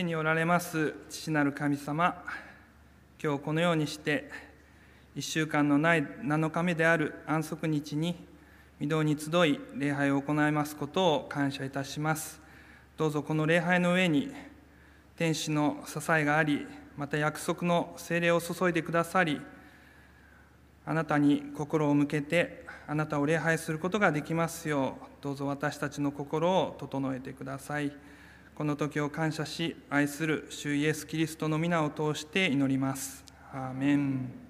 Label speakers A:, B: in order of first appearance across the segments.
A: 天におられます父なる神様。今日このようにして1週間のない7日目である安息日に御堂に集い礼拝を行いますことを感謝いたします。どうぞこの礼拝の上に天使の支えがありまた約束の精霊を注いでくださりあなたに心を向けてあなたを礼拝することができますようどうぞ私たちの心を整えてください。この時を感謝し愛する主イエス・キリストの皆を通して祈ります。アーメン。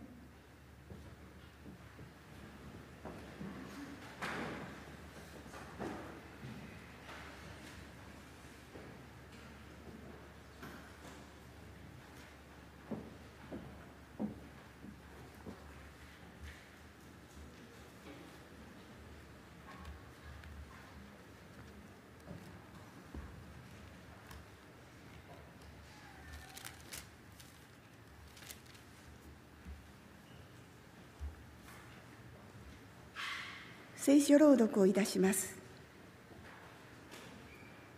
B: 聖書朗読をいたします。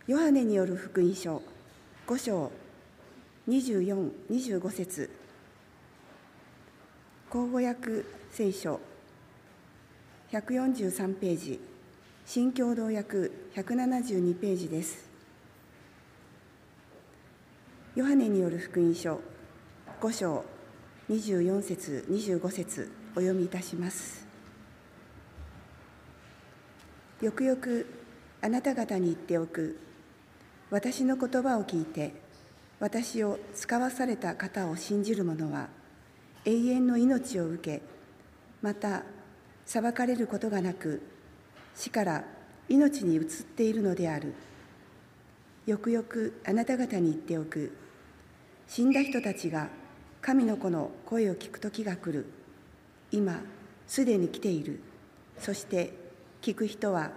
B: ヨハネによる福音書5章24、25節。口語訳聖書143ページ。新共同訳172ページです。ヨハネによる福音書5章24節25節お読みいたします。よくよくあなた方に言っておく。私の言葉を聞いて私を使わされた方を信じる者は永遠の命を受けまた裁かれることがなく死から命に移っているのである。よくよくあなた方に言っておく。死んだ人たちが神の子の声を聞く時が来る。今すでに来ている。そして聞く人は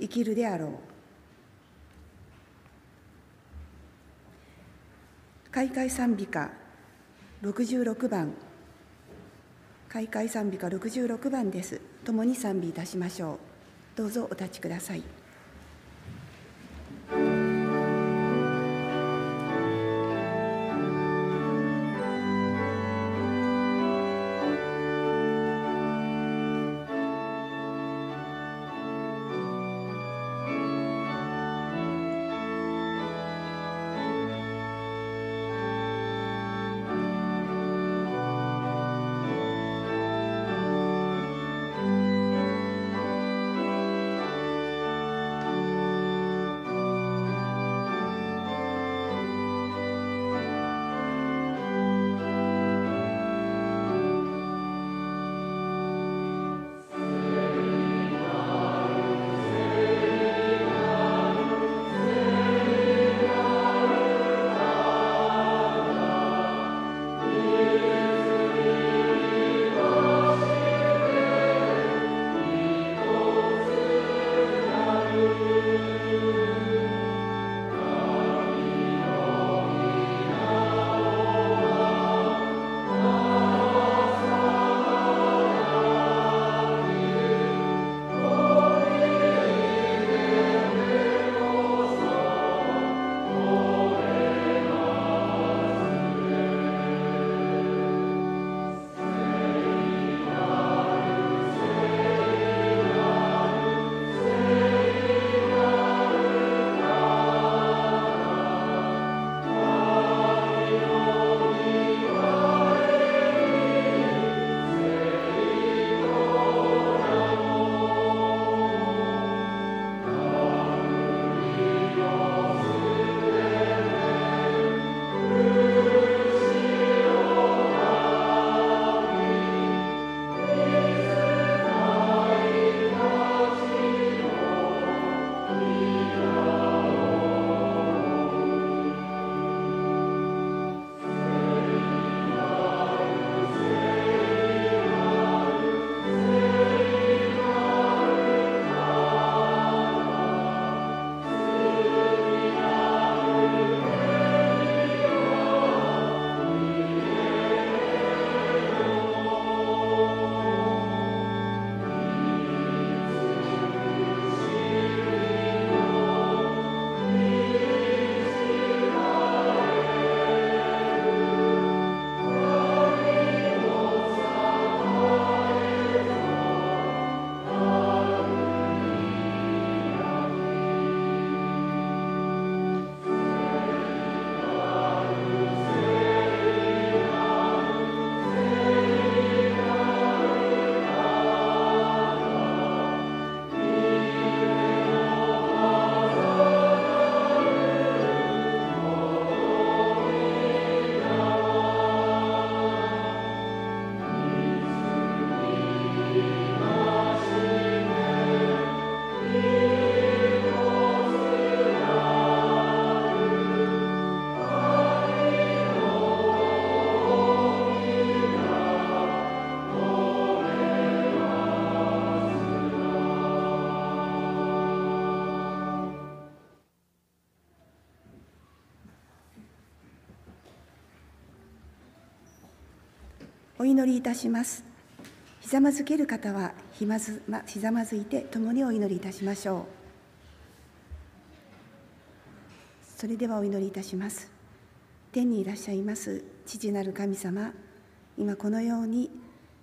B: 生きるであろう。開会賛美歌66番。開会賛美歌66番です。共に賛美いたしましょう。どうぞお立ちください。お祈りいたします。ひざまずける方はひまず、ま、ひざまずいて共にお祈りいたしましょう。それではお祈りいたします。天にいらっしゃいます父なる神様今このように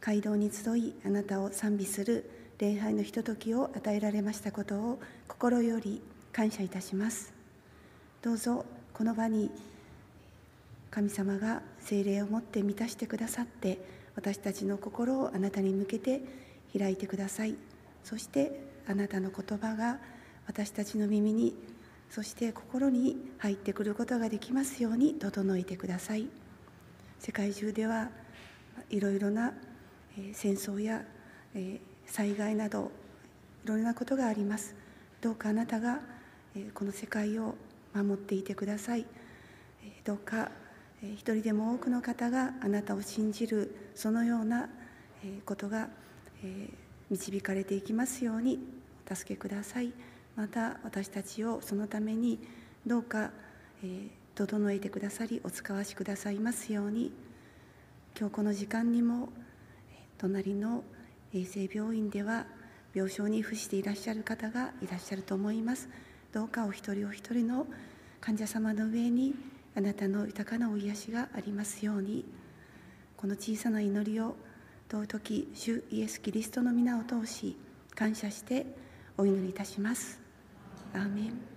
B: 街道に集いあなたを賛美する礼拝のひとときを与えられましたことを心より感謝いたします。どうぞこの場に神様が精霊を持って満たしてくださって私たちの心をあなたに向けて開いてください。そしてあなたの言葉が私たちの耳にそして心に入ってくることができますように整えてください。世界中ではいろいろな戦争や災害などいろいろなことがあります。どうかあなたがこの世界を守っていてください。どうか一人でも多くの方があなたを信じるそのようなことが導かれていきますようにお助けください。また私たちをそのためにどうか整えてくださりお使わしくださいますように。今日この時間にも隣の衛生病院では病床に伏していらっしゃる方がいらっしゃると思います。どうかお一人お一人の患者様の上にあなたの豊かなお癒しがありますようにこの小さな祈りを尊き主イエス・キリストの皆を通し感謝してお祈りいたします。アーメン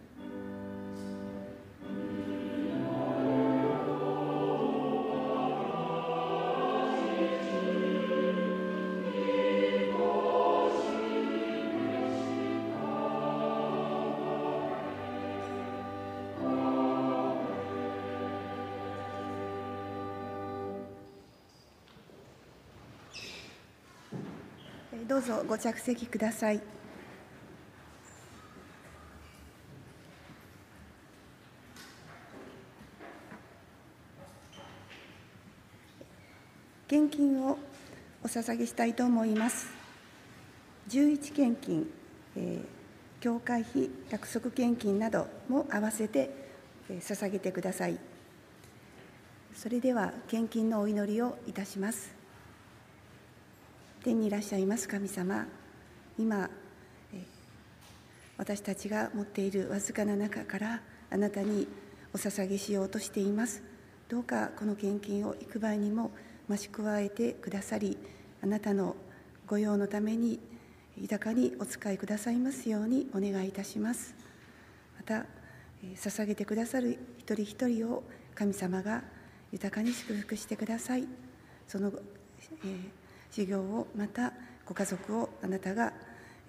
B: どうぞご着席ください。献金をお捧げしたいと思います。11献金、えー、教会費、約束献金なども合わせて、えー、捧げてください。それでは献金のお祈りをいたします。天にいらっしゃいます神様。今私たちが持っているわずかな中からあなたにお捧げしようとしています。どうかこの献金を幾倍にも増し加えてくださりあなたの御用のために豊かにお使いくださいますようにお願いいたします。また捧げてくださる一人一人を神様が豊かに祝福してください。その、えー授業をまたご家族をあなたが、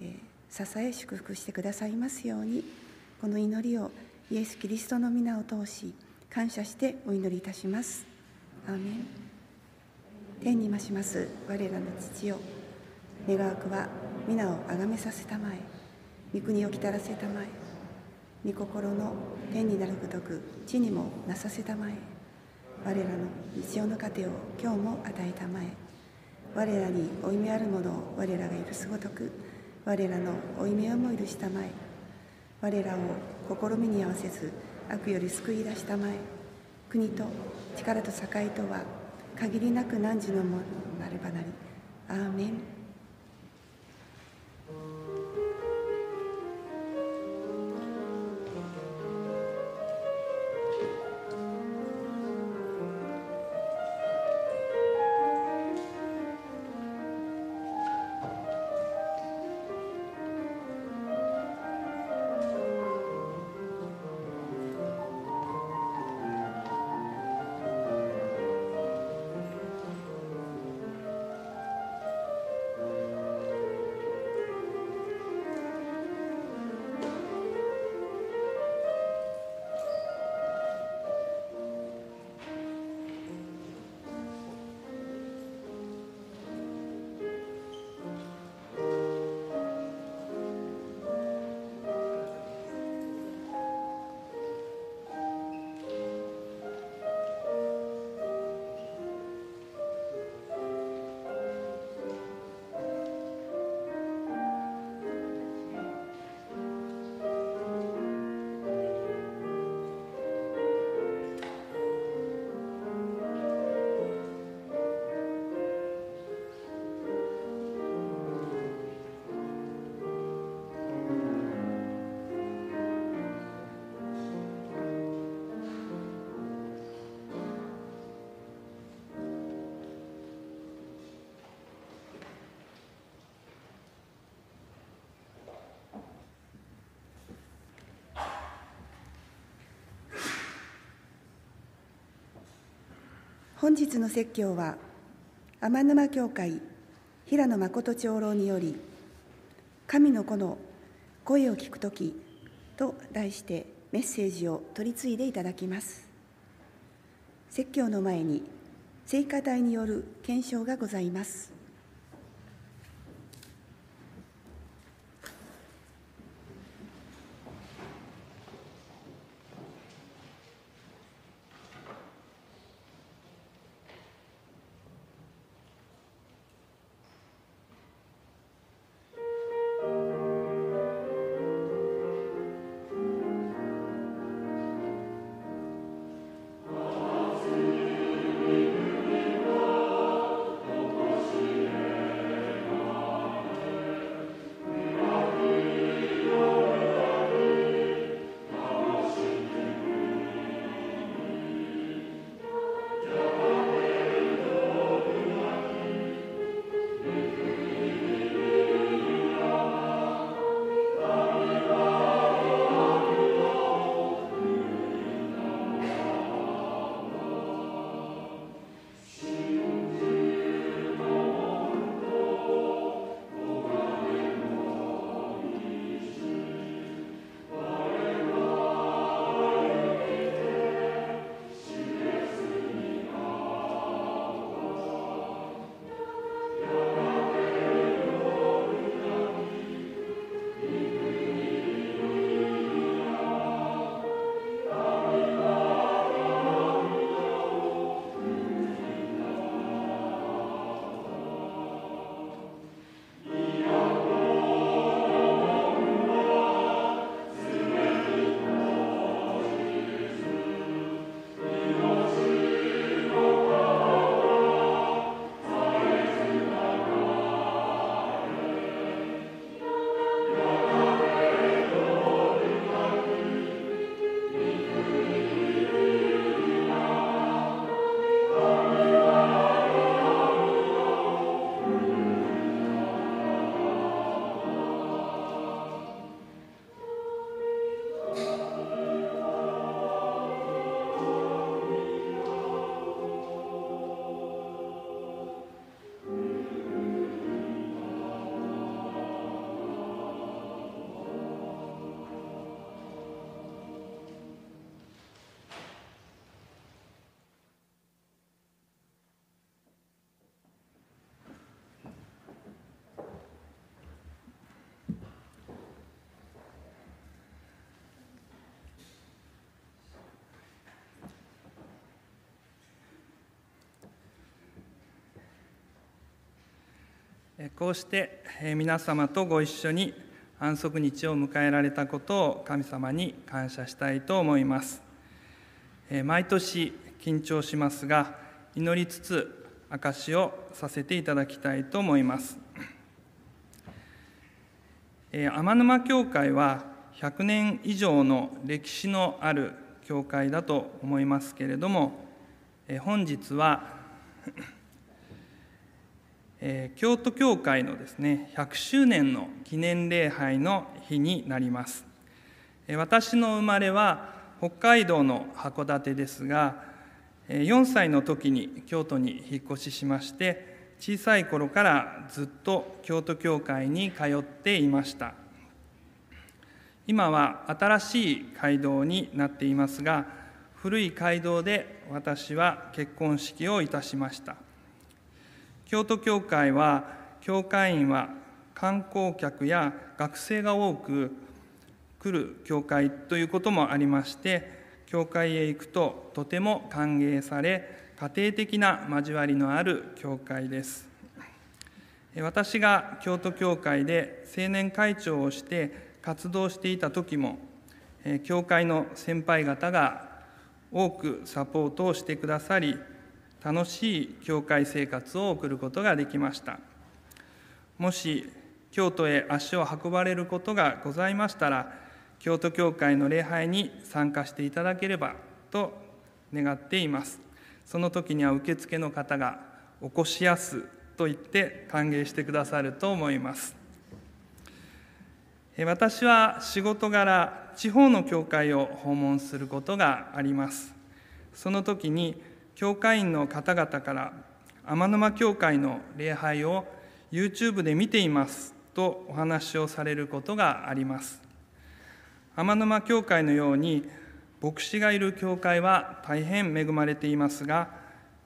B: え支え祝福してくださいますようにこの祈りをイエス・キリストの皆を通し感謝してお祈りいたします。アーメン。天に増します我らの父よ願わくは皆をあがめさせたまえ。御国をきたらせたまえ。御心の天になるごとく地にもなさせたまえ。我らの日常の糧を今日も与えたまえ。我らに負い目あるものを我らが許すごとく我らの負い目をも許したまえ我らを試みに合わせず悪より救い出したまえ国と力と栄とは限りなく汝のものなればなり。アーメン。本日の説教は天沼教会平野誠長老により「神の子の声を聞くとき」と題してメッセージを取り次いでいただきます。説教の前に聖歌隊による検証がございます。
A: こうして皆様とご一緒に安息日を迎えられたことを神様に感謝したいと思います。毎年緊張しますが祈りつつ証をさせていただきたいと思います。天沼教会は100年以上の歴史のある教会だと思いますけれども本日はえ、京都教会のですね100周年の記念礼拝の日になります、え、私の生まれは北海道の函館ですが4歳の時に京都に引っ越ししまして小さい頃からずっと京都教会に通っていました。今は新しい街道になっていますが古い街道で私は結婚式をいたしました。京都教会は教会員は観光客や学生が多く来る教会ということもありまして教会へ行くととても歓迎され家庭的な交わりのある教会です。私が京都教会で青年会長をして活動していた時も教会の先輩方が多くサポートをしてくださり楽しい教会生活を送ることができました。もし京都へ足を運ばれることがございましたら京都教会の礼拝に参加していただければと願っています。その時には受付の方が「おこしやす」と言って歓迎してくださると思います。私は仕事柄地方の教会を訪問することがあります。その時に教会員の方々から天沼教会の礼拝を YouTube で見ていますとお話をされることがあります。天沼教会のように牧師がいる教会は大変恵まれていますが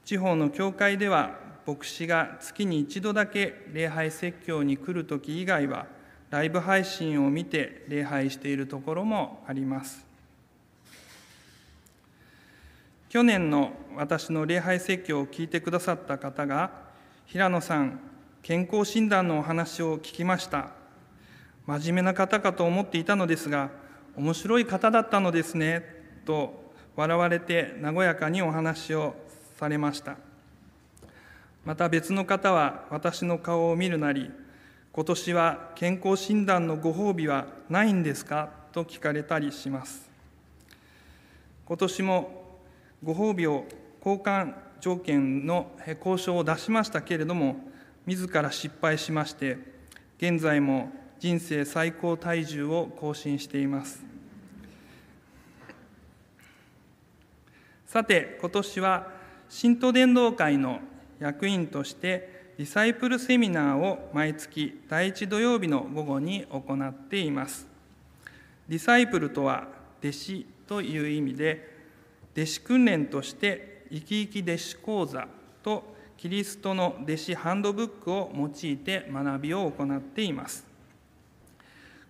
A: 地方の教会では牧師が月に一度だけ礼拝説教に来る時以外はライブ配信を見て礼拝しているところもあります。去年の私の礼拝説教を聞いてくださった方が平野さん健康診断のお話を聞きました。真面目な方かと思っていたのですが面白い方だったのですねと笑われて和やかにお話をされました。また別の方は私の顔を見るなり今年は健康診断のご褒美はないんですか？と聞かれたりします。今年もご褒美を交換条件の交渉を出しましたけれども自ら失敗しまして現在も人生最高体重を更新しています。さて今年は新都伝道会の役員としてディサイプルセミナーを毎月第1土曜日の午後に行っています。ディサイプルとは弟子という意味で弟子訓練として生き生き弟子講座とキリストの弟子ハンドブックを用いて学びを行っています。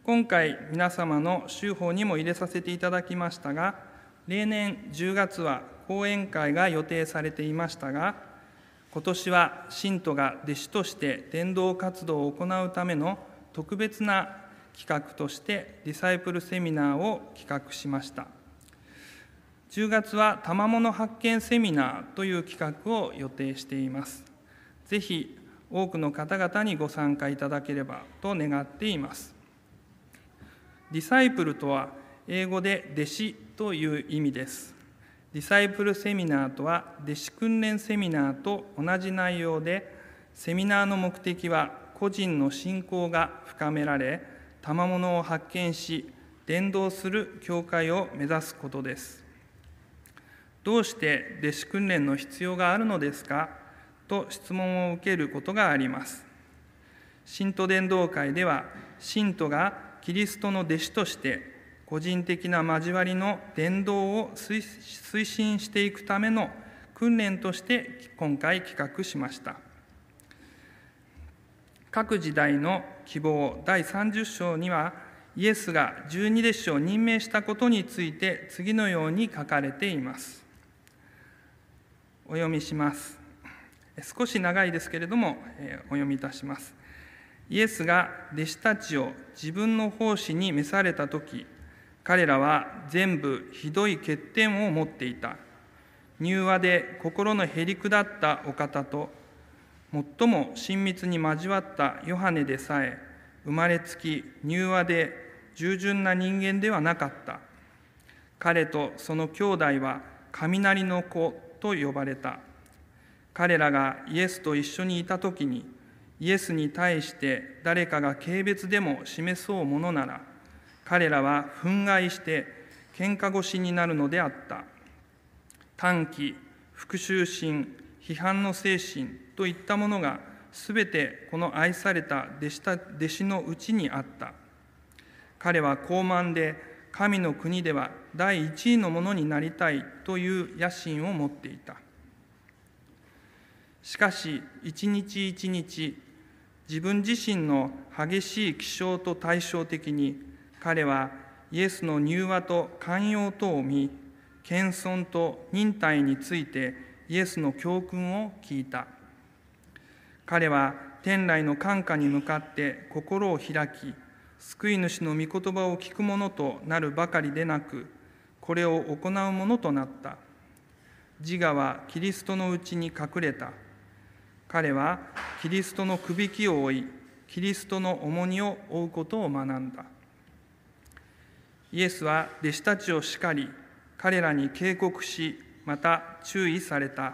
A: 今回皆様の修法にも入れさせていただきましたが例年10月は講演会が予定されていましたが今年は信徒が弟子として伝道活動を行うための特別な企画としてディサイプルセミナーを企画しました。10月は賜物発見セミナーという企画を予定しています。ぜひ多くの方々にご参加いただければと願っています。ディサイプルとは英語で弟子という意味です。ディサイプルセミナーとは弟子訓練セミナーと同じ内容でセミナーの目的は個人の信仰が深められ賜物を発見し伝道する教会を目指すことですどうして弟子訓練の必要があるのですか？と質問を受けることがあります。信徒伝道会では、信徒がキリストの弟子として、個人的な交わりの伝道を推進していくための訓練として今回企画しました。各時代の希望第30章には、イエスが十二弟子を任命したことについて次のように書かれています。お読みします。少し長いですけれども、お読みいたします。イエスが弟子たちを自分の奉仕に召された時彼らは全部ひどい欠点を持っていた。柔和で心のへりくだったお方と最も親密に交わったヨハネでさえ生まれつき柔和で従順な人間ではなかった。彼とその兄弟は雷の子と呼ばれた。彼らがイエスと一緒にいた時にイエスに対して誰かが軽蔑でも示そうものなら彼らは憤慨して喧嘩腰になるのであった。短気復讐心批判の精神といったものがすべてこの愛された弟子た弟子のうちにあった。彼は高慢で神の国では第一位のものになりたいという野心を持っていた。しかし一日一日自分自身の激しい気象と対照的に彼はイエスの柔和と寛容とを見謙遜と忍耐についてイエスの教訓を聞いた。彼は天来の感化に向かって心を開き救い主の御言葉を聞くものとなるばかりでなくこれを行うものとなった。自我はキリストのうちに隠れた。彼はキリストのくびきを追いキリストの重荷を負うことを学んだ。イエスは弟子たちを叱り彼らに警告しまた注意された。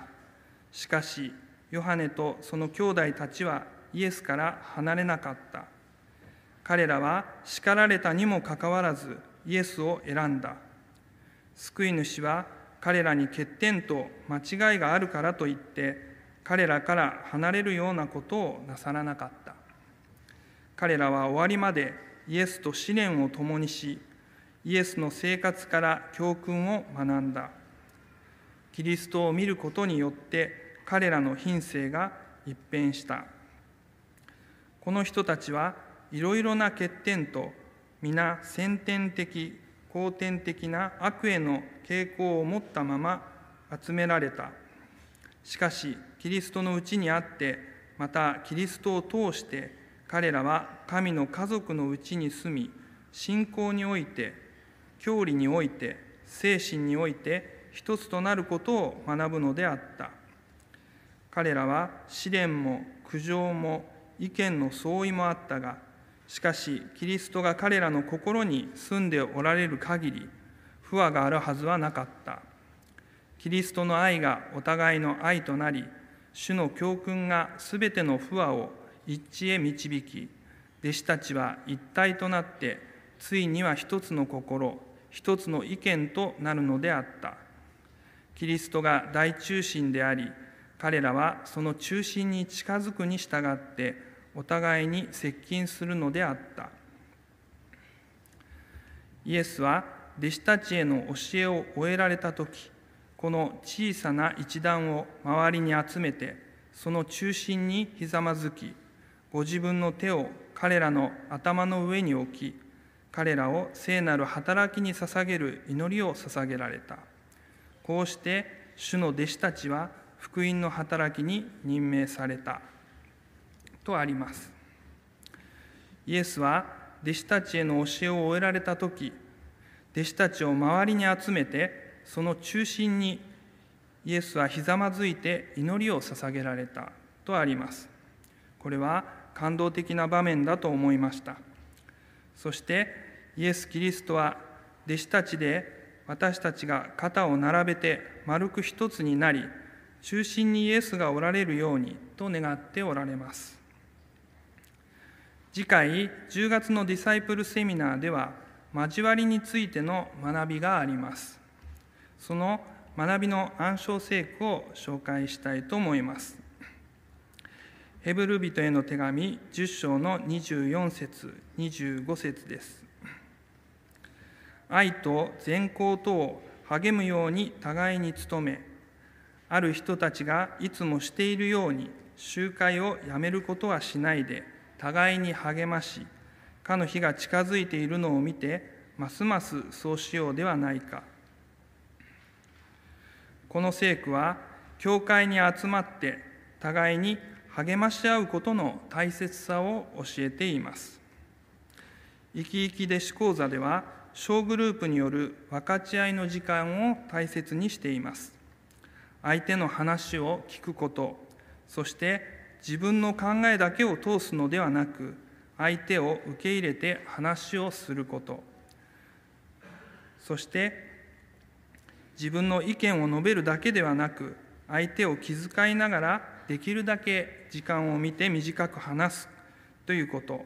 A: しかしヨハネとその兄弟たちはイエスから離れなかった。彼らは叱られたにもかかわらずイエスを選んだ。救い主は彼らに欠点と間違いがあるからといって彼らから離れるようなことをなさらなかった。彼らは終わりまでイエスと試練を共にしイエスの生活から教訓を学んだ。キリストを見ることによって彼らの品性が一変した。この人たちはいろいろな欠点と皆先天的後天的な悪への傾向を持ったまま集められた。しかしキリストのうちにあってまたキリストを通して彼らは神の家族のうちに住み信仰において教理において精神において一つとなることを学ぶのであった。彼らは試練も苦情も意見の相違もあったがしかしキリストが彼らの心に住んでおられる限り不和があるはずはなかった。キリストの愛がお互いの愛となり主の教訓がすべての不和を一致へ導き弟子たちは一体となってついには一つの心一つの意見となるのであった。キリストが大中心であり彼らはその中心に近づくに従ってお互いに接近するのであった。イエスは弟子たちへの教えを終えられた時この小さな一団を周りに集めてその中心にひざまずきご自分の手を彼らの頭の上に置き彼らを聖なる働きに捧げる祈りを捧げられた。こうして主の弟子たちは福音の働きに任命された。とあります。イエスは弟子たちへの教えを終えられた時弟子たちを周りに集めてその中心にイエスはひざまずいて祈りを捧げられたとあります。これは感動的な場面だと思いました。そしてイエス・キリストは弟子たちで私たちが肩を並べて丸く一つになり中心にイエスがおられるようにと願っておられます。次回10月のディサイプルセミナーでは交わりについての学びがありますその学びの暗唱聖句を紹介したいと思います。ヘブル人への手紙10章の24節25節です。愛と善行とを励むように互いに努め、ある人たちがいつもしているように集会をやめることはしないで、互いに励まし、かの日が近づいているのを見て、ますますそうしようではないか。この聖句は教会に集まって互いに励まし合うことの大切さを教えています生き生き弟子講座では小グループによる分かち合いの時間を大切にしています相手の話を聞くことそして自分の考えだけを通すのではなく相手を受け入れて話をすること。そして自分の意見を述べるだけではなく相手を気遣いながらできるだけ時間を見て短く話すということ。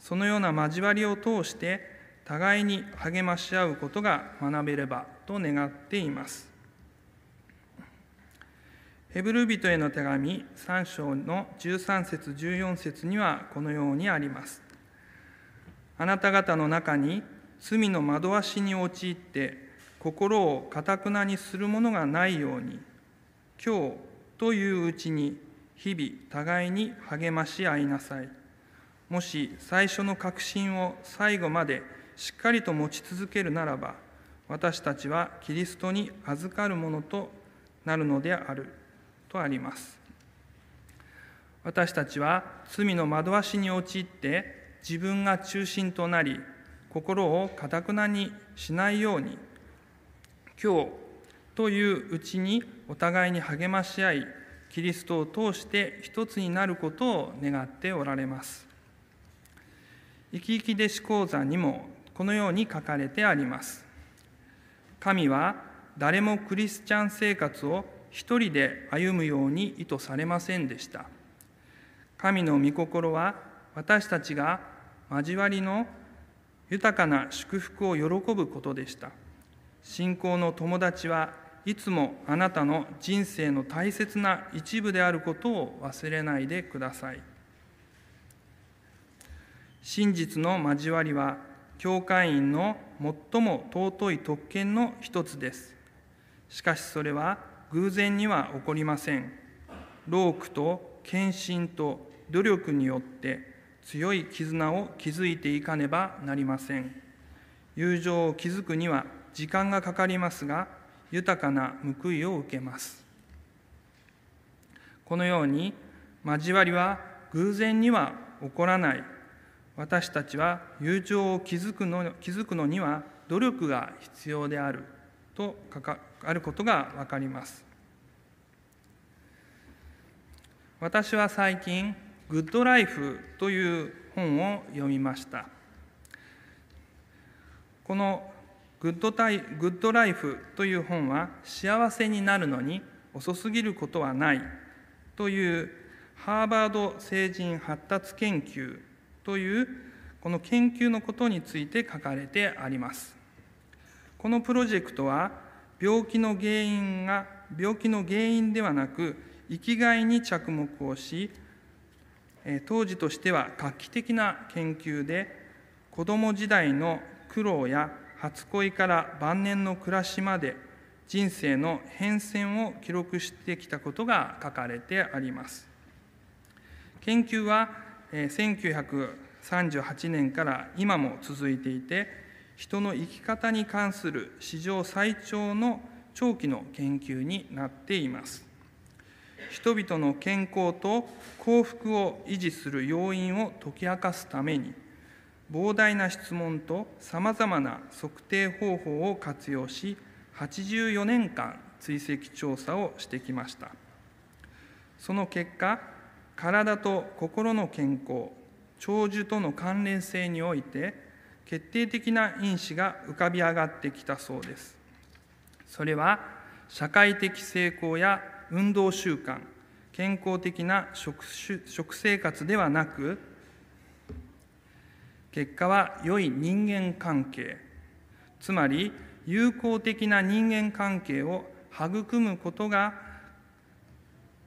A: そのような交わりを通して互いに励まし合うことが学べればと願っています。ヘブル人への手紙3章の13節14節にはこのようにあります。あなた方の中に罪の惑わしに陥って心をかたくなにするものがないように今日といううちに日々互いに励まし合いなさい。もし最初の確信を最後までしっかりと持ち続けるならば私たちはキリストに預かるものとなるのである。とあります。私たちは罪の惑わしに陥って自分が中心となり心をかたくなにしないように今日といううちにお互いに励まし合いキリストを通して一つになることを願っておられます。生き生き弟子講座にもこのように書かれてあります。神は誰もクリスチャン生活を一人で歩むように意図されませんでした。神の御心は私たちが交わりの豊かな祝福を喜ぶことでした。信仰の友達はいつもあなたの人生の大切な一部であることを忘れないでください。真実の交わりは教会員の最も尊い特権の一つです。しかしそれは偶然には起こりません。労苦と献身と努力によって強い絆を築いていかねばなりません。友情を築くには時間がかかりますが豊かな報いを受けます。このように交わりは偶然には起こらない。私たちは友情を築くの築くのには努力が必要である。とあることが分かります。私は最近「グッドライフ」という本を読みました。このグッドタイ「グッドライフ」という本は幸せになるのに遅すぎることはないというハーバード成人発達研究というこの研究のことについて書かれてあります。このプロジェクトは病気の原因が病気の原因ではなく生きがいに着目をし当時としては画期的な研究で子ども時代の苦労や初恋から晩年の暮らしまで人生の変遷を記録してきたことが書かれてあります。研究は1938年から今も続いていて人の生き方に関する史上最長の長期の研究になっています。人々の健康と幸福を維持する要因を解き明かすために膨大な質問とさまざまな測定方法を活用し84年間追跡調査をしてきました。その結果体と心の健康長寿との関連性において決定的な因子が浮かび上がってきたそうです。それは社会的成功や運動習慣健康的な食食生活ではなく結果は良い人間関係つまり友好的な人間関係を育むことが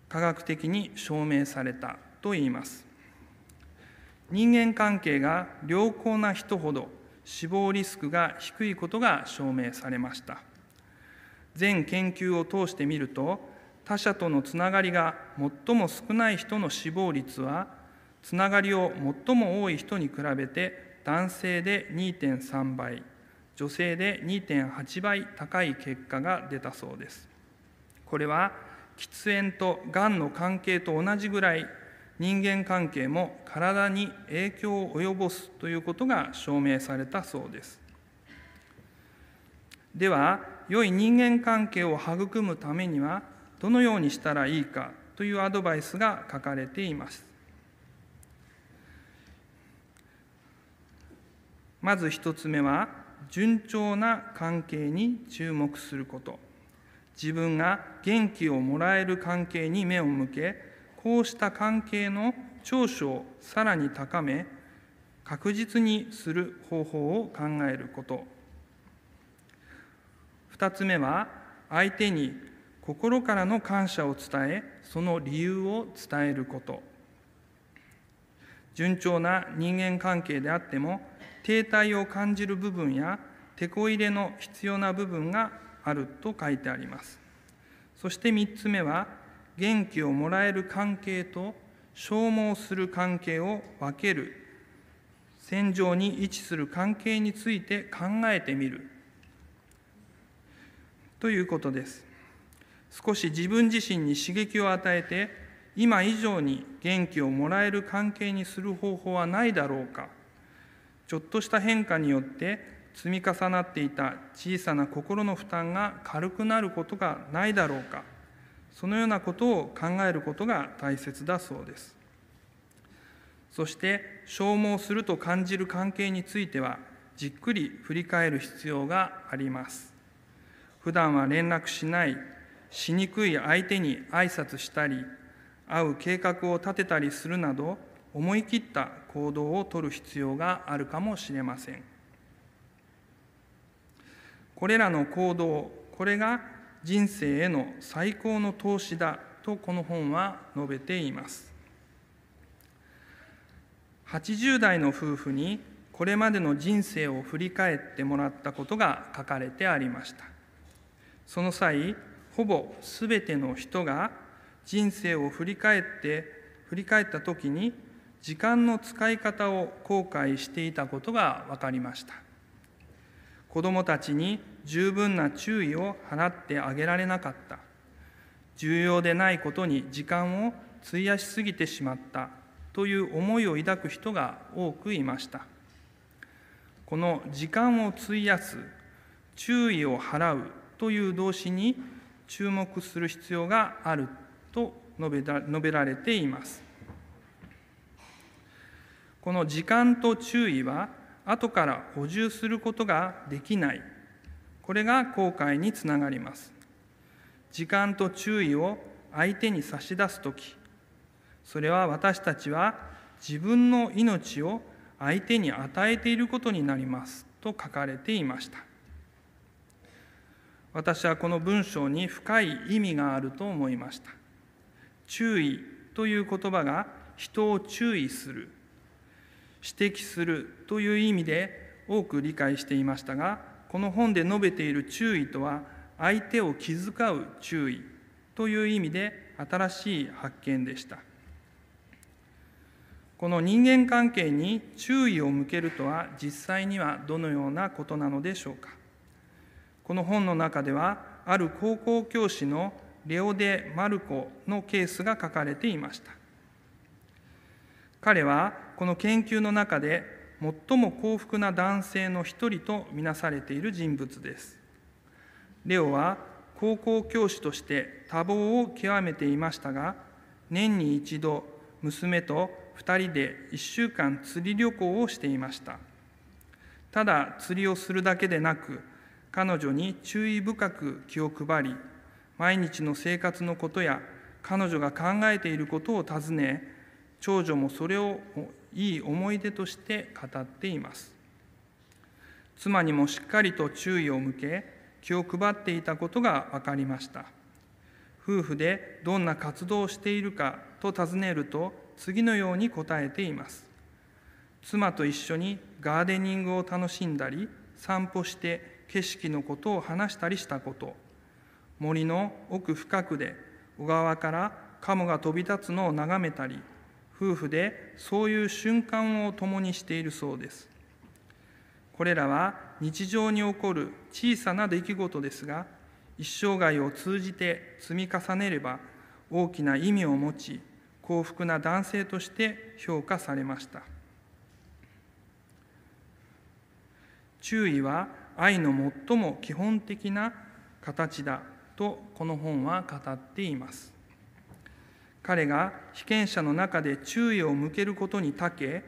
A: 科学的に証明されたといいます。人間関係が良好な人ほど死亡リスクが低いことが証明されました。全研究を通してみると他者とのつながりが最も少ない人の死亡率はつながりを最も多い人に比べて男性で2.3倍女性で2.8倍高い結果が出たそうです。これは喫煙とがんの関係と同じぐらい人間関係も体に影響を及ぼすということが証明されたそうです。では良い人間関係を育むためにはどのようにしたらいいかというアドバイスが書かれています。まず一つ目は順調な関係に注目すること。自分が元気をもらえる関係に目を向けこうした関係の長所をさらに高め確実にする方法を考えること。2つ目は相手に心からの感謝を伝えその理由を伝えること。順調な人間関係であっても停滞を感じる部分や手こ入れの必要な部分があると書いてあります。そして3つ目は元気をもらえる関係と消耗する関係を分ける。戦場に位置する関係について考えてみる。ということです。少し自分自身に刺激を与えて今以上に元気をもらえる関係にする方法はないだろうか。ちょっとした変化によって積み重なっていた小さな心の負担が軽くなることがないだろうか。そのようなことを考えることが大切だそうです。そして消耗すると感じる関係についてはじっくり振り返る必要があります。普段は連絡しないしにくい相手に挨拶したり会う計画を立てたりするなど思い切った行動をとる必要があるかもしれません。これらの行動これが人生への最高の投資だとこの本は述べています。80代の夫婦にこれまでの人生を振り返ってもらったことが書かれてありました。その際ほぼすべての人が人生を振り返って振り返った時に時間の使い方を後悔していたことが分かりました。子どもたちに十分な注意を払ってあげられなかった。重要でないことに時間を費やしすぎてしまった。という思いを抱く人が多くいました。この時間を費やす注意を払う。という動詞に注目する必要がある。と述べられています。この時間と注意は後から補充することができない。これが後悔につながります。時間と注意を相手に差し出す時。それは私たちは自分の命を相手に与えていることになります。と書かれていました。私はこの文章に深い意味があると思いました。注意という言葉が人を注意する。指摘するという意味で多く理解していましたがこの本で述べている注意とは相手を気遣う注意という意味で新しい発見でした。この人間関係に注意を向けるとは実際にはどのようなことなのでしょうか。この本の中ではある高校教師のレオデ・マルコのケースが書かれていました。彼はこの研究の中で最も幸福な男性の一人とみなされている人物です。レオは高校教師として多忙を極めていましたが年に一度娘と2人で1週間釣り旅行をしていました。ただ釣りをするだけでなく彼女に注意深く気を配り毎日の生活のことや彼女が考えていることを尋ね長女もそれをいい思い出として語っています。妻にもしっかりと注意を向け気を配っていたことが分かりました。夫婦でどんな活動をしているかと尋ねると次のように答えています。妻と一緒にガーデニングを楽しんだり散歩して景色のことを話したりしたこと。森の奥深くで小川からカモが飛び立つのを眺めたり夫婦でそういう瞬間を共にしているそうです。これらは日常に起こる小さな出来事ですが一生涯を通じて積み重ねれば大きな意味を持ち幸福な男性として評価されました。注意は愛の最も基本的な形だとこの本は語っています。彼が被験者の中で注意を向けることに長け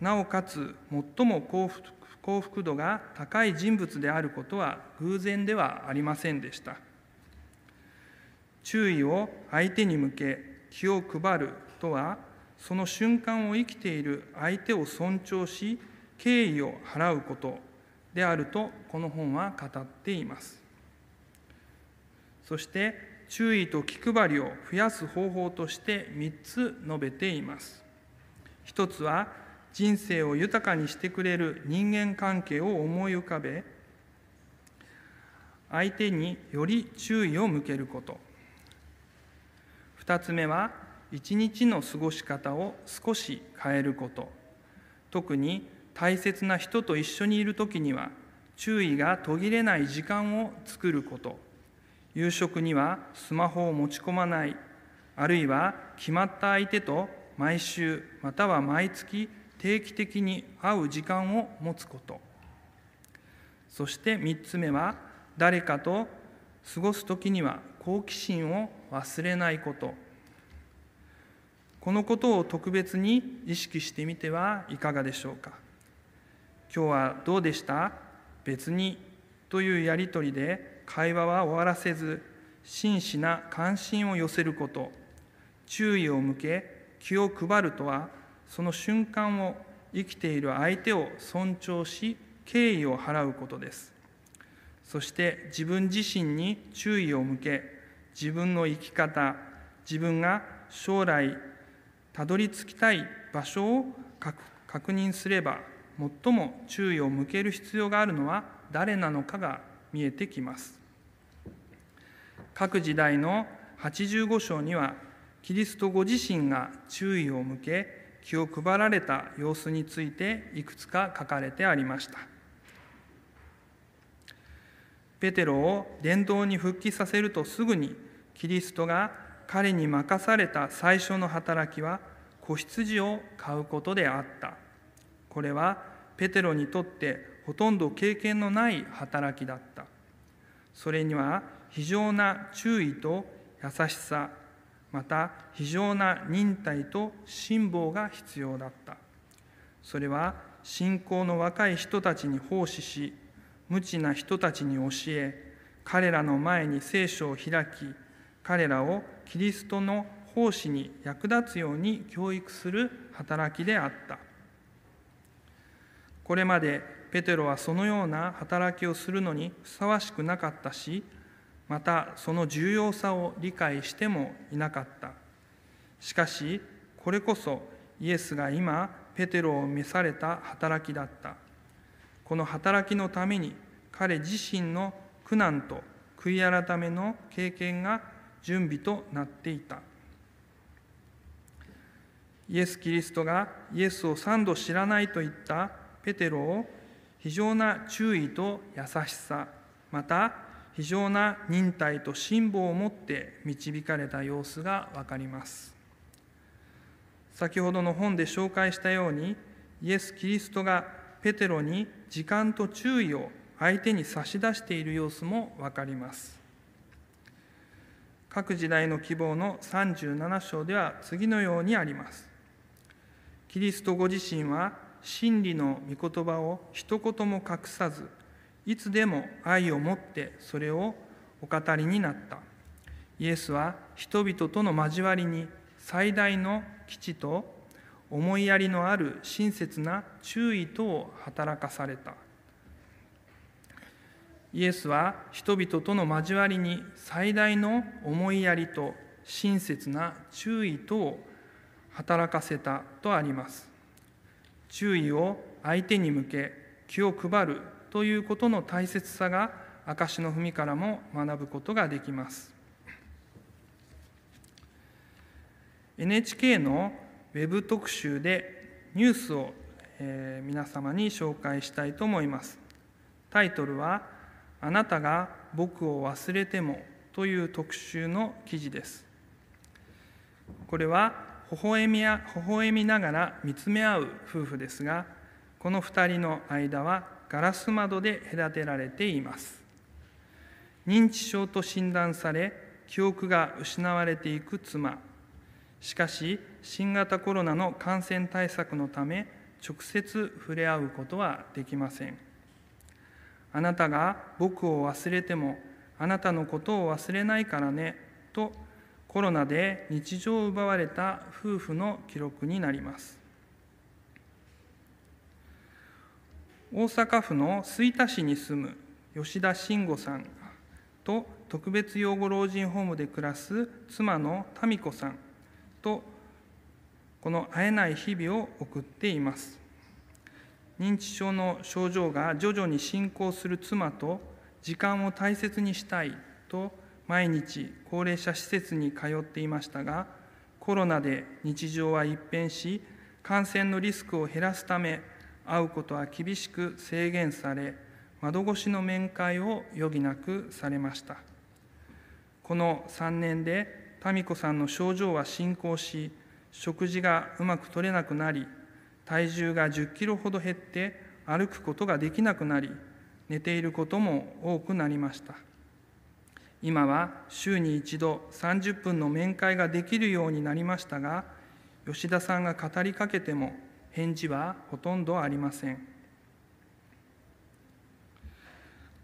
A: なおかつ最も幸福幸福度が高い人物であることは偶然ではありませんでした。注意を相手に向け気を配るとはその瞬間を生きている相手を尊重し敬意を払うことであるとこの本は語っています。そして注意と気配りを増やす方法として3つ述べています。一つは人生を豊かにしてくれる人間関係を思い浮かべ相手により注意を向けること。2つ目は一日の過ごし方を少し変えること。特に大切な人と一緒にいる時には注意が途切れない時間を作ること。夕食にはスマホを持ち込まないあるいは決まった相手と毎週または毎月定期的に会う時間を持つこと。そして3つ目は誰かと過ごす時には好奇心を忘れないこと。このことを特別に意識してみてはいかがでしょうか。今日はどうでした？別にというやり取りで会話は終わらせず真摯な関心を寄せること。注意を向け気を配るとはその瞬間を生きている相手を尊重し敬意を払うことです。そして自分自身に注意を向け自分の生き方自分が将来たどり着きたい場所を確認すれば最も注意を向ける必要があるのは誰なのかが見えてきます。各時代の85章にはキリストご自身が注意を向け気を配られた様子についていくつか書かれてありました。ペテロを伝道に復帰させるとすぐにキリストが彼に任された最初の働きは子羊を飼うことであった。これはペテロにとってほとんど経験のない働きだった。それには非常な注意と優しさまた非常な忍耐と辛抱が必要だった。それは信仰の若い人たちに奉仕し無知な人たちに教え彼らの前に聖書を開き彼らをキリストの奉仕に役立つように教育する働きであった。これまでペテロはそのような働きをするのにふさわしくなかったしまたその重要さを理解してもいなかった。しかしこれこそイエスが今ペテロを召された働きだった。この働きのために彼自身の苦難と悔い改めの経験が準備となっていた。イエス・キリストがイエスを三度知らないと言ったペテロを非常な注意と優しさまた非常な忍耐と辛抱を持って導かれた様子が分かります。先ほどの本で紹介したようにイエス・キリストがペテロに時間と注意を相手に差し出している様子も分かります。各時代の希望の37章では次のようにあります。キリストご自身は真理の御言葉を一言も隠さずいつでも愛を持ってそれをお語りになった。イエスは人々との交わりに最大の基地と思いやりのある親切な注意とを働かされた。イエスは人々との交わりに最大の思いやりと親切な注意とを働かせたとあります。注意を相手に向け気を配るということの大切さが証の文からも学ぶことができます。NHK のウェブ特集でニュースを、えー、皆様に紹介したいと思います。タイトルは「あなたが僕を忘れても」という特集の記事です。これは微笑みや微笑みながら見つめ合う夫婦ですがこの2人の間はガラス窓で隔てられています。認知症と診断され記憶が失われていく妻。しかし新型コロナの感染対策のため直接触れ合うことはできません。あなたが僕を忘れてもあなたのことを忘れないからねとコロナで日常を奪われた夫婦の記録になります。大阪府の吹田市に住む吉田慎吾さんと特別養護老人ホームで暮らす妻の民子さんとこの会えない日々を送っています。認知症の症状が徐々に進行する妻と時間を大切にしたいと毎日高齢者施設に通っていましたがコロナで日常は一変し感染のリスクを減らすため会うことは厳しく制限され窓越しの面会を余儀なくされました。この3年で民子さんの症状は進行し食事がうまく取れなくなり体重が10キロほど減って歩くことができなくなり寝ていることも多くなりました。今は週に一度30分の面会ができるようになりましたが吉田さんが語りかけても返事はほとんどありません。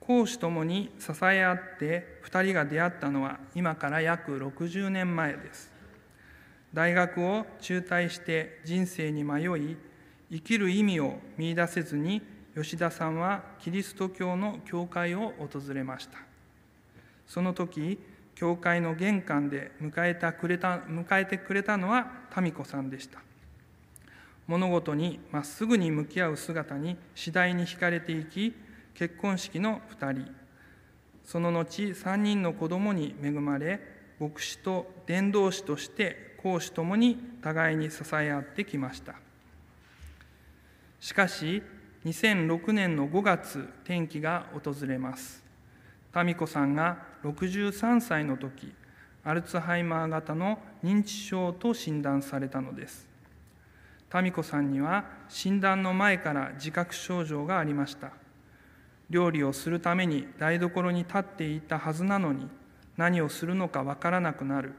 A: 講師ともに支え合って2人が出会ったのは今から約60年前です。大学を中退して人生に迷い生きる意味を見いだせずに吉田さんはキリスト教の教会を訪れました。その時教会の玄関で迎えたくれた迎えてくれたのは民子さんでした。物事にまっすぐに向き合う姿に次第に惹かれていき結婚式の2人。その後3人の子供に恵まれ牧師と伝道師として講師ともに互いに支え合ってきました。しかし2006年の5月転機が訪れます。民子さんが63歳の時アルツハイマー型の認知症と診断されたのです。民子さんには診断の前から自覚症状がありました。料理をするために台所に立っていたはずなのに何をするのかわからなくなる。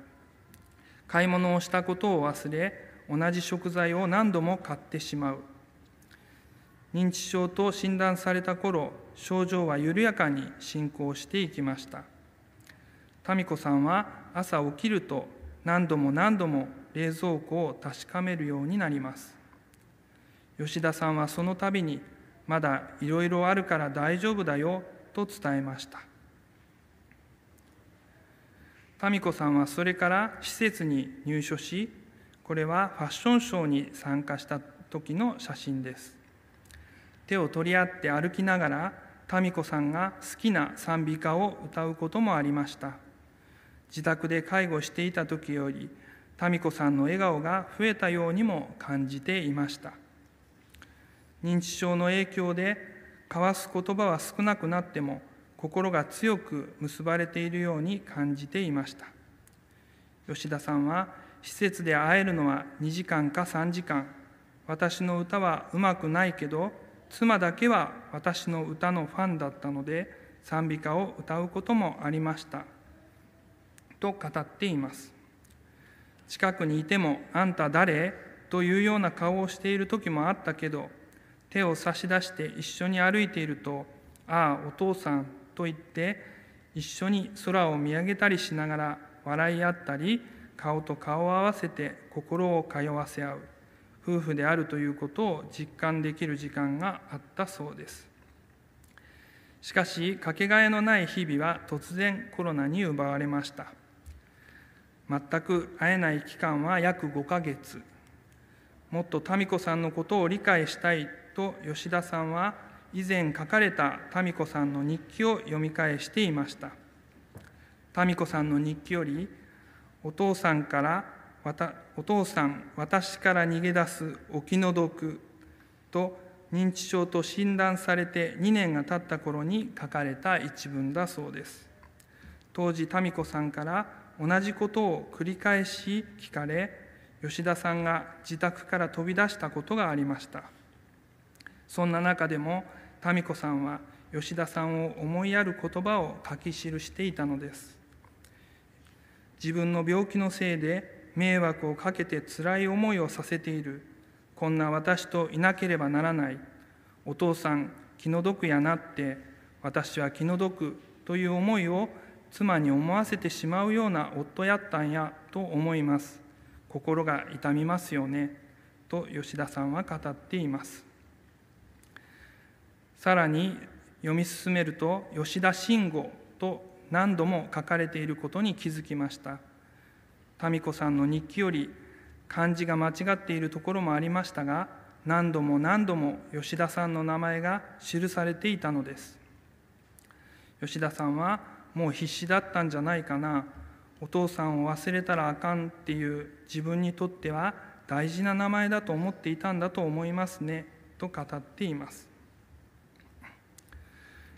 A: 買い物をしたことを忘れ同じ食材を何度も買ってしまう。認知症と診断された頃症状は緩やかに進行していきました。民子さんは朝起きると何度も何度も冷蔵庫を確かめるようになります。吉田さんはその度に「まだいろいろあるから大丈夫だよ」と伝えました。民子さんはそれから施設に入所しこれはファッションショーに参加した時の写真です。手を取り合って歩きながら民子さんが好きな賛美歌を歌うこともありました。自宅で介護していた時より民子さんの笑顔が増えたようにも感じていました。認知症の影響で交わす言葉は少なくなっても心が強く結ばれているように感じていました。吉田さんは施設で会えるのは2時間か3時間。私の歌はうまくないけど妻だけは私の歌のファンだったので賛美歌を歌うこともありました。と語っています。近くにいても「あんた誰?」というような顔をしている時もあったけど手を差し出して一緒に歩いていると「ああお父さん」と言って一緒に空を見上げたりしながら笑い合ったり顔と顔を合わせて心を通わせ合う夫婦であるということを実感できる時間があったそうですしかしかけがえのない日々は突然コロナに奪われました全く会えない期間は約5ヶ月。もっと民子さんのことを理解したいと吉田さんは以前書かれた民子さんの日記を読み返していました。民子さんの日記よりお父さんからお父さん私から逃げ出すお気の毒と認知症と診断されて2年が経った頃に書かれた一文だそうです。当時民子さんから同じことを繰り返し聞かれ吉田さんが自宅から飛び出したことがありました。そんな中でも民子さんは吉田さんを思いやる言葉を書き記していたのです。自分の病気のせいで迷惑をかけてつらい思いをさせている。こんな私といなければならない。お父さん気の毒やなって私は気の毒という思いを妻に思わせてしまうような夫やったんやと思います。心が痛みますよね。と吉田さんは語っています。さらに読み進めると吉田慎吾と何度も書かれていることに気づきました。民子さんの日記より漢字が間違っているところもありましたが何度も何度も吉田さんの名前が記されていたのです。吉田さんはもう必死だったんじゃないかな。お父さんを忘れたらあかんっていう自分にとっては大事な名前だと思っていたんだと思いますね。と語っています。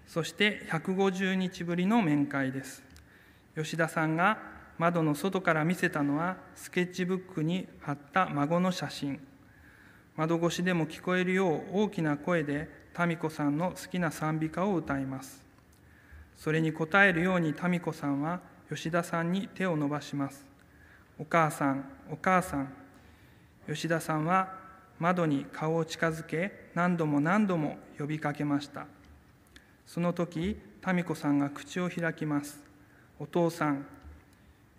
A: そして150日ぶりの面会です。吉田さんが窓の外から見せたのはスケッチブックに貼った孫の写真。窓越しでも聞こえるよう大きな声で民子さんの好きな賛美歌を歌います。それに応えるように民子さんは吉田さんに手を伸ばします。お母さんお母さん。吉田さんは窓に顔を近づけ何度も何度も呼びかけました。その時民子さんが口を開きます。お父さん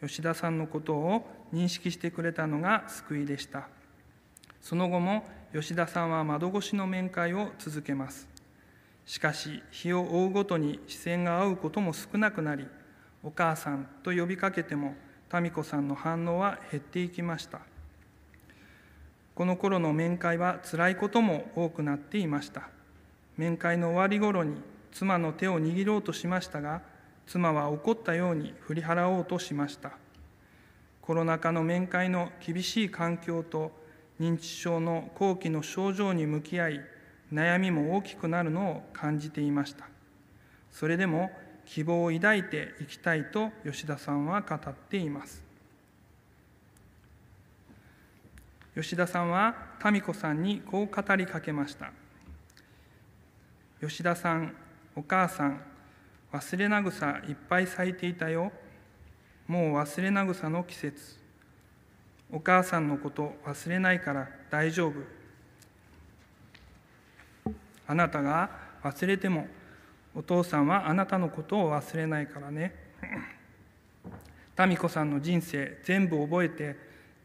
A: 吉田さんのことを認識してくれたのが救いでした。その後も吉田さんは窓越しの面会を続けます。しかし日を追うごとに視線が合うことも少なくなりお母さんと呼びかけても民子さんの反応は減っていきました。この頃の面会はつらいことも多くなっていました。面会の終わり頃に妻の手を握ろうとしましたが妻は怒ったように振り払おうとしました。コロナ禍の面会の厳しい環境と認知症の後期の症状に向き合い悩みも大きくなるのを感じていました。それでも希望を抱いていきたいと吉田さんは語っています。吉田さんは民子さんにこう語りかけました。吉田さんお母さん忘れな草いっぱい咲いていたよ。もう忘れな草の季節。お母さんのこと忘れないから大丈夫。あなたが忘れてもお父さんはあなたのことを忘れないからね。民子さんの人生全部覚えて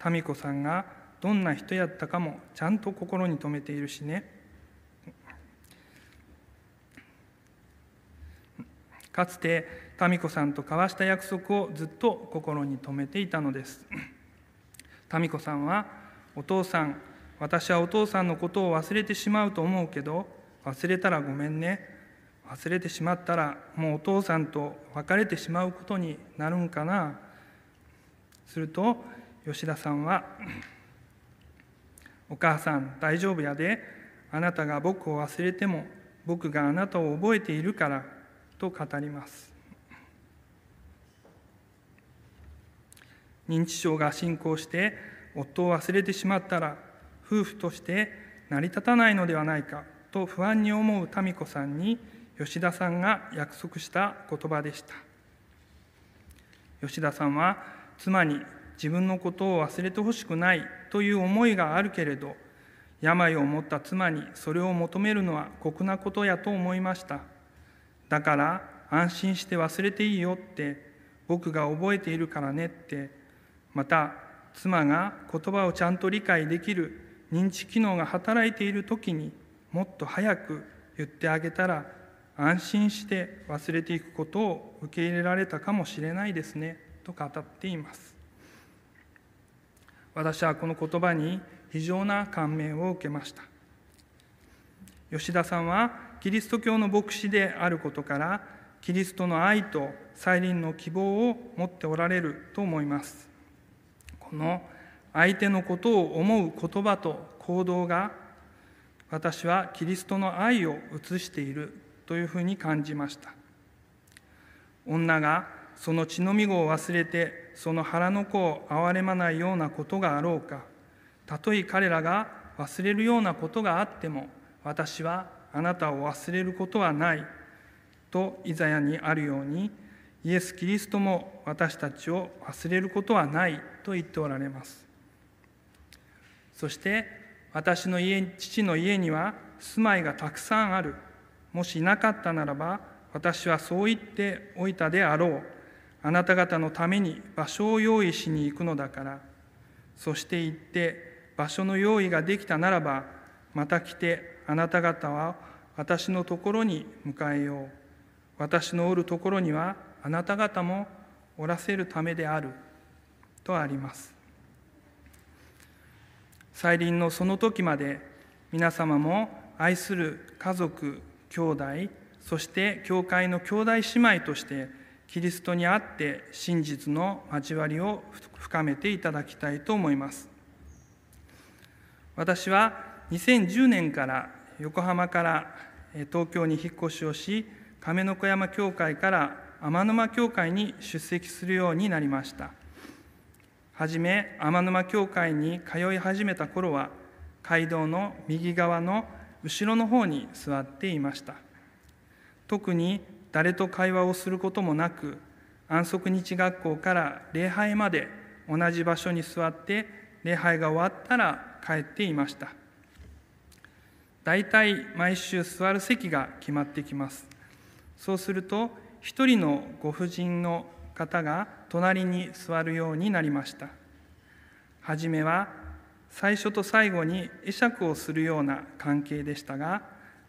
A: 民子さんがどんな人やったかもちゃんと心に留めているしね。かつて民子さんと交わした約束をずっと心に留めていたのです。民子さんは「お父さん私はお父さんのことを忘れてしまうと思うけど忘れたらごめんね。忘れてしまったらもうお父さんと別れてしまうことになるんかな」すると吉田さんは「お母さん大丈夫やで。あなたが僕を忘れても僕があなたを覚えているから」と語ります。認知症が進行して夫を忘れてしまったら夫婦として成り立たないのではないか。と不安に思う民子さんに吉田さんが約束した言葉でした。吉田さんは妻に自分のことを忘れてほしくないという思いがあるけれど病を持った妻にそれを求めるのは酷なことやと思いました。だから安心して忘れていいよって僕が覚えているからねってまた妻が言葉をちゃんと理解できる認知機能が働いている時にもっと早く言ってあげたら安心して忘れていくことを受け入れられたかもしれないですねと語っています。私はこの言葉に非常な感銘を受けました。吉田さんはキリスト教の牧師であることからキリストの愛と再臨の希望を持っておられると思います。この相手のことを思う言葉と行動が私はキリストの愛を映しているというふうに感じました。女がその血のみ子を忘れてその腹の子を憐れまないようなことがあろうかたとえ彼らが忘れるようなことがあっても私はあなたを忘れることはないとイザヤにあるようにイエス・キリストも私たちを忘れることはないと言っておられます。そして私の家父の家には住まいがたくさんある。もしいなかったならば私はそう言っておいたであろう。あなた方のために場所を用意しに行くのだから。そして行って場所の用意ができたならばまた来てあなた方は私のところに迎えよう。私のおるところにはあなた方もおらせるためである。とあります。再臨のその時まで皆様も愛する家族兄弟そして教会の兄弟姉妹としてキリストにあって真実の交わりを深めていただきたいと思います。私は2010年から横浜から東京に引っ越しをし亀の子山教会から天沼教会に出席するようになりました。はじめ天沼教会に通い始めた頃は街道の右側の後ろの方に座っていました。特に誰と会話をすることもなく安息日学校から礼拝まで同じ場所に座って礼拝が終わったら帰っていました。大体毎週座る席が決まってきます。そうすると一人のご婦人の方が隣に座るようになりました。はじめは最初と最後に会釈をするような関係でしたが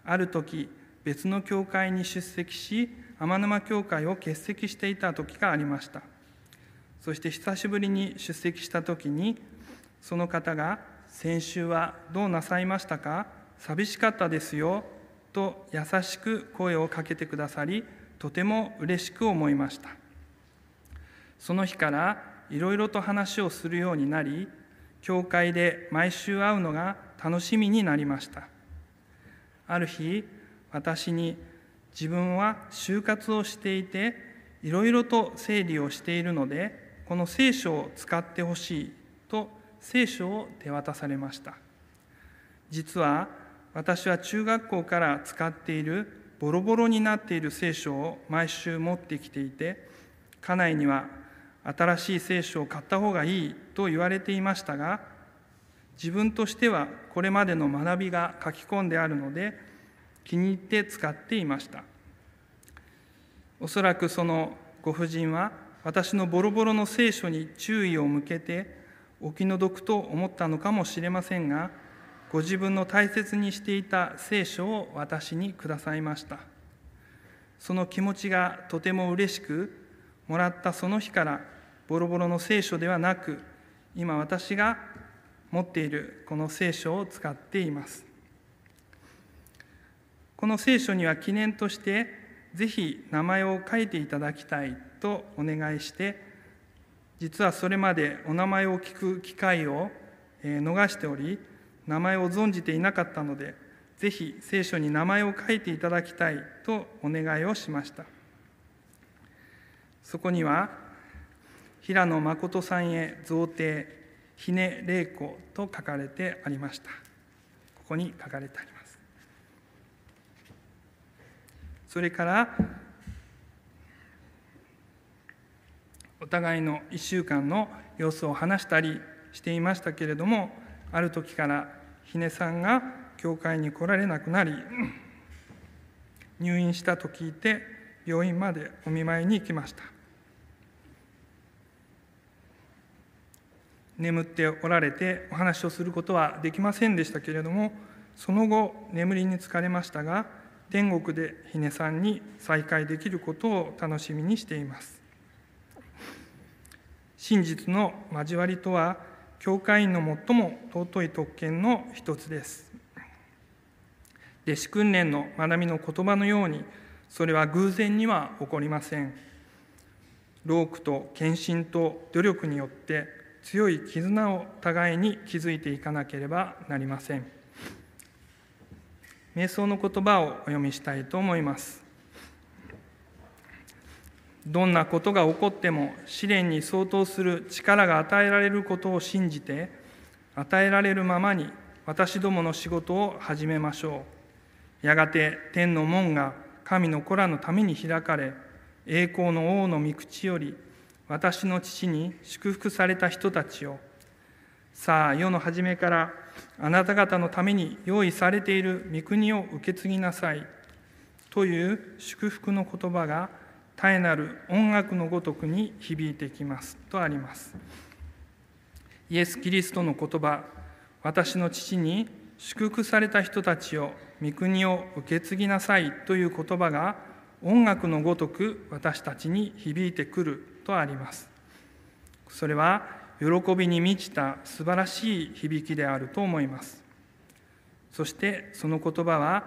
A: ある時別の教会に出席し天沼教会を欠席していた時がありました。そして久しぶりに出席した時にその方が「先週はどうなさいましたか？寂しかったですよ」と優しく声をかけてくださりとても嬉しく思いました。その日からいろいろと話をするようになり教会で毎週会うのが楽しみになりました。ある日私に自分は就活をしていていろいろと整理をしているのでこの聖書を使ってほしいと聖書を手渡されました。実は私は中学校から使っているボロボロになっている聖書を毎週持ってきていて家内には新しい聖書を買った方がいいと言われていましたが自分としてはこれまでの学びが書き込んであるので気に入って使っていました。おそらくそのご婦人は私のボロボロの聖書に注意を向けてお気の毒と思ったのかもしれませんがご自分の大切にしていた聖書を私にくださいました。その気持ちがとても嬉しくもらったその日からボロボロの聖書ではなく今私が持っているこの聖書を使っています。この聖書には記念としてぜひ名前を書いていただきたいとお願いして実はそれまでお名前を聞く機会を逃しており名前を存じていなかったのでぜひ聖書に名前を書いていただきたいとお願いをしました。そこには平野誠さんへ贈呈ひね玲子と書かれてありました。ここに書かれてあります。それからお互いの1週間の様子を話したりしていましたけれどもある時からひねさんが教会に来られなくなり入院したと聞いて病院までお見舞いに行きました。眠っておられてお話をすることはできませんでしたけれどもその後眠りに疲れましたが天国でひねさんに再会できることを楽しみにしています。真実の交わりとは教会員の最も尊い特権の一つです。弟子訓練の学びの言葉のようにそれは偶然には起こりません。労苦と献身と努力によって強い絆を互いに築いていかなければなりません。瞑想の言葉をお読みしたいと思います。どんなことが起こっても試練に相当する力が与えられることを信じて与えられるままに私どもの仕事を始めましょう。やがて天の門が神の子らのために開かれ栄光の王の御口より私の父に祝福された人たちよさあ世の初めからあなた方のために用意されている御国を受け継ぎなさい。という祝福の言葉が絶えなる音楽のごとくに響いてきます。とあります。イエス・キリストの言葉私の父に祝福された人たちを御国を受け継ぎなさいという言葉が音楽のごとく私たちに響いてくる。とあります。それは喜びに満ちた素晴らしい響きであると思います。そしてその言葉は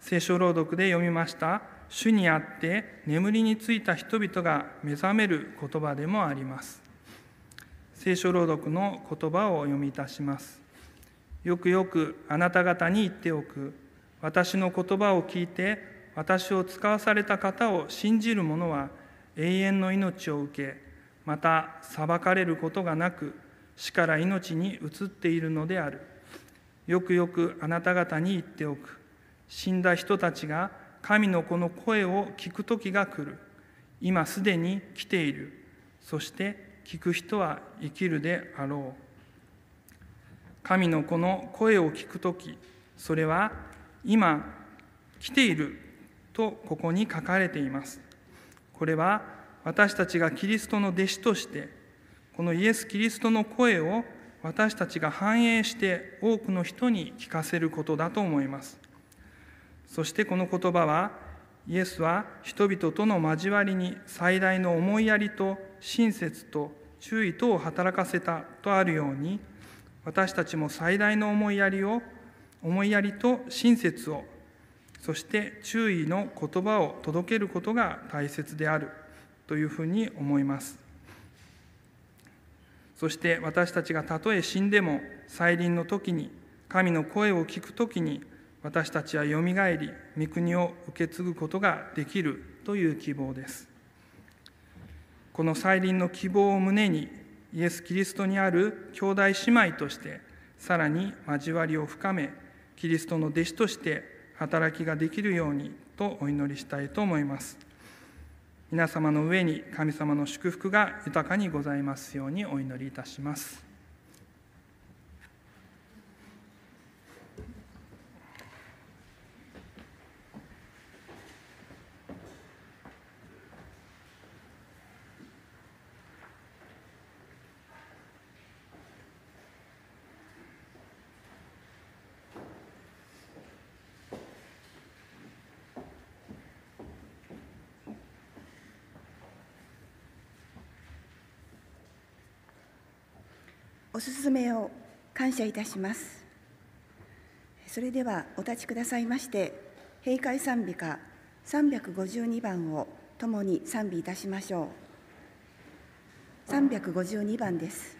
A: 聖書朗読で読みました。主にあって眠りについた人々が目覚める言葉でもあります。聖書朗読の言葉をお読みいたします。よくよくあなた方に言っておく。私の言葉を聞いて私を使わされた方を信じる者は永遠の命を受けまた裁かれることがなく死から命に移っているのである。よくよくあなた方に言っておく。死んだ人たちが神の子の声を聞く時が来る。今すでに来ている。そして聞く人は生きるであろう。神の子の声を聞く時それは今来ているとここに書かれています。これは私たちがキリストの弟子としてこのイエス・キリストの声を私たちが反映して多くの人に聞かせることだと思います。そしてこの言葉はイエスは人々との交わりに最大の思いやりと親切と注意とを働かせたとあるように私たちも最大の思いやりを思いやりと親切をそして注意の言葉を届けることが大切であるというふうに思います。そして私たちがたとえ死んでも再臨の時に神の声を聞く時に私たちはよみがえり御国を受け継ぐことができるという希望です。この再臨の希望を胸にイエス・キリストにある兄弟姉妹としてさらに交わりを深めキリストの弟子として働きができるようにとお祈りしたいと思います。皆様の上に神様の祝福が豊かにございますようにお祈りいたします。
B: おすすめを感謝いたします。それではお立ちくださいまして閉会賛美歌352番を共に賛美いたしましょう。352番です。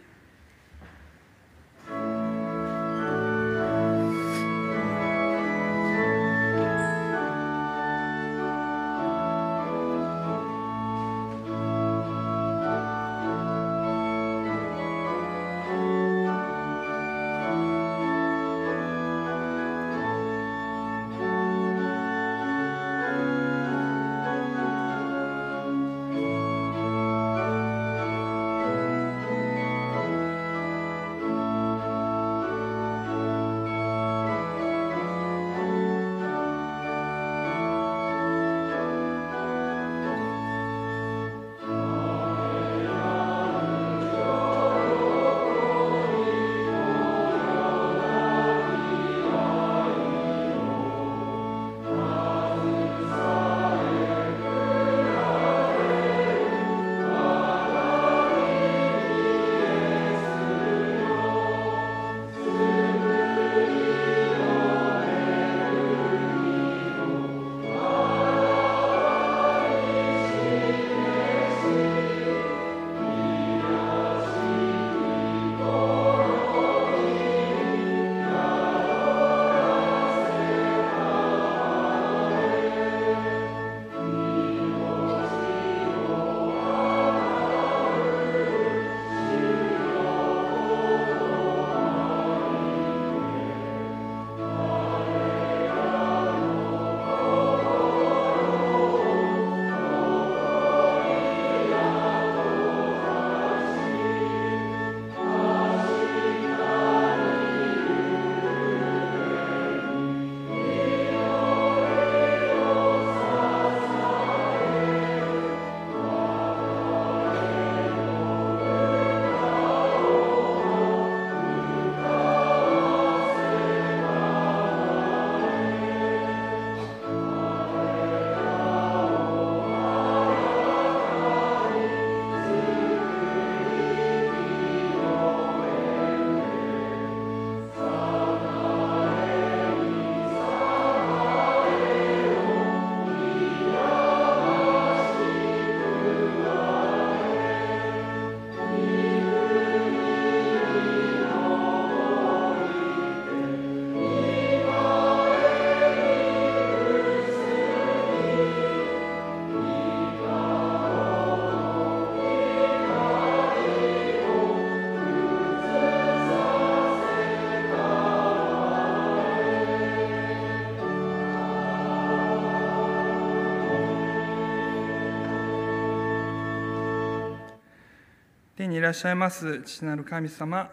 B: 天にいらっしゃいます父なる神様。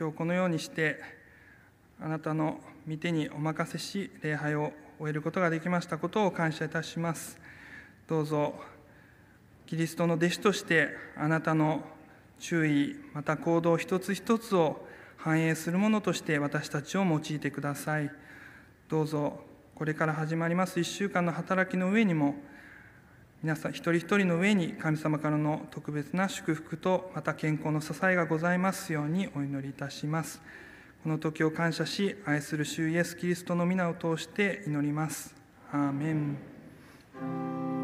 B: 今日このようにしてあなたの御手にお任せし礼拝を終えることができましたことを感謝いたします。どうぞキリストの弟子としてあなたの注意また行動一つ一つを反映するものとして私たちを用いてください。どうぞ
A: これから始まります1週間の働きの上にも皆さん一人一人の上に神様からの特別な祝福とまた健康の支えがございますようにお祈りいたします。この時を感謝し愛する主イエス・キリストの皆を通して祈ります。アーメン。